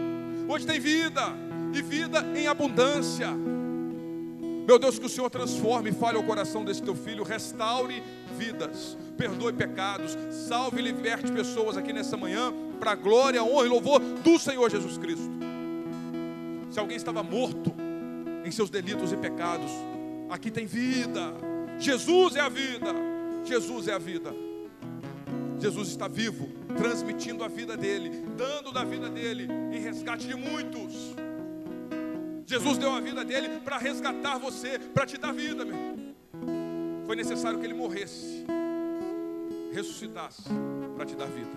Hoje tem vida, e vida em abundância. Meu Deus, que o Senhor transforme e fale o coração desse teu filho, restaure vidas, perdoe pecados, salve e liberte pessoas aqui nessa manhã, para a glória, honra e louvor do Senhor Jesus Cristo. Se alguém estava morto em seus delitos e pecados, aqui tem vida, Jesus é a vida. Jesus é a vida. Jesus está vivo, transmitindo a vida dele, dando da vida dele em resgate de muitos. Jesus deu a vida dele para resgatar você, para te dar vida, meu. Foi necessário que ele morresse, ressuscitasse para te dar vida.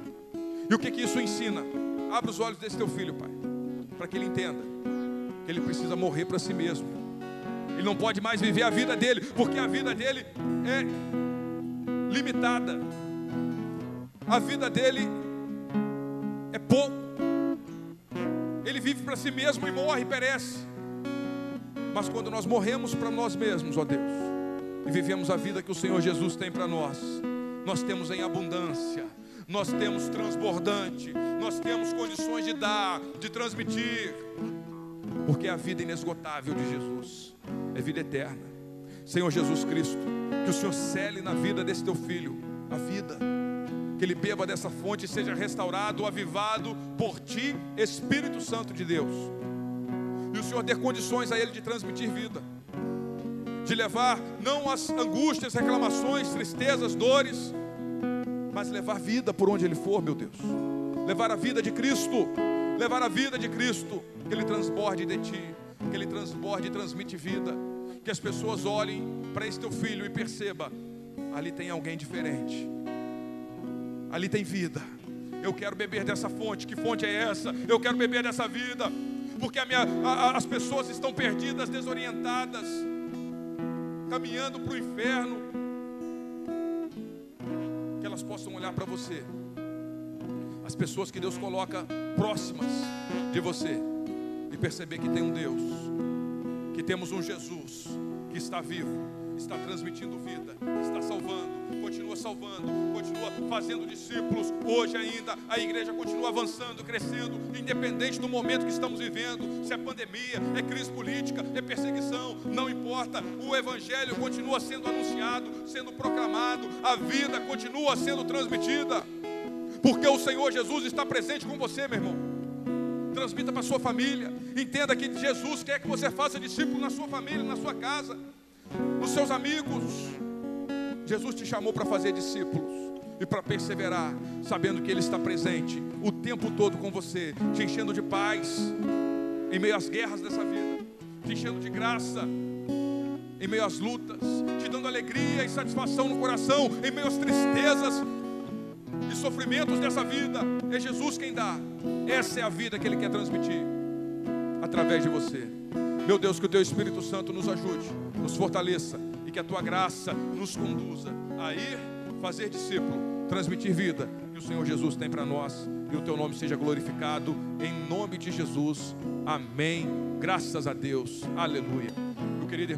E o que que isso ensina? Abra os olhos desse teu filho, pai, para que ele entenda que ele precisa morrer para si mesmo. Ele não pode mais viver a vida dele, porque a vida dele é limitada. A vida dele é pouco. Ele vive para si mesmo e morre e perece. Mas quando nós morremos para nós mesmos, ó Deus, e vivemos a vida que o Senhor Jesus tem para nós, nós temos em abundância, nós temos transbordante, nós temos condições de dar, de transmitir, porque é a vida inesgotável de Jesus é vida eterna. Senhor Jesus Cristo, que o Senhor cele na vida desse teu filho a vida, que ele beba dessa fonte e seja restaurado, avivado por ti, Espírito Santo de Deus. E o Senhor dê condições a ele de transmitir vida, de levar não as angústias, reclamações, tristezas, dores, mas levar vida por onde ele for, meu Deus. Levar a vida de Cristo, levar a vida de Cristo, que ele transborde de ti, que ele transborde e transmite vida que as pessoas olhem para esse teu filho e perceba, ali tem alguém diferente. Ali tem vida. Eu quero beber dessa fonte. Que fonte é essa? Eu quero beber dessa vida. Porque minha, a, as pessoas estão perdidas, desorientadas, caminhando para o inferno. Que elas possam olhar para você. As pessoas que Deus coloca próximas de você e perceber que tem um Deus que temos um Jesus que está vivo, está transmitindo vida, está salvando, continua salvando, continua fazendo discípulos. Hoje ainda a igreja continua avançando, crescendo, independente do momento que estamos vivendo. Se é pandemia, é crise política, é perseguição, não importa. O evangelho continua sendo anunciado, sendo proclamado, a vida continua sendo transmitida. Porque o Senhor Jesus está presente com você, meu irmão. Transmita para sua família. Entenda que Jesus quer que você faça discípulo na sua família, na sua casa, nos seus amigos. Jesus te chamou para fazer discípulos e para perseverar, sabendo que Ele está presente o tempo todo com você, te enchendo de paz em meio às guerras dessa vida, te enchendo de graça em meio às lutas, te dando alegria e satisfação no coração em meio às tristezas e sofrimentos dessa vida. É Jesus quem dá. Essa é a vida que Ele quer transmitir através de você. Meu Deus, que o Teu Espírito Santo nos ajude, nos fortaleça e que a tua graça nos conduza a ir fazer discípulo, transmitir vida que o Senhor Jesus tem para nós e o teu nome seja glorificado em nome de Jesus. Amém. Graças a Deus. Aleluia. Meu querido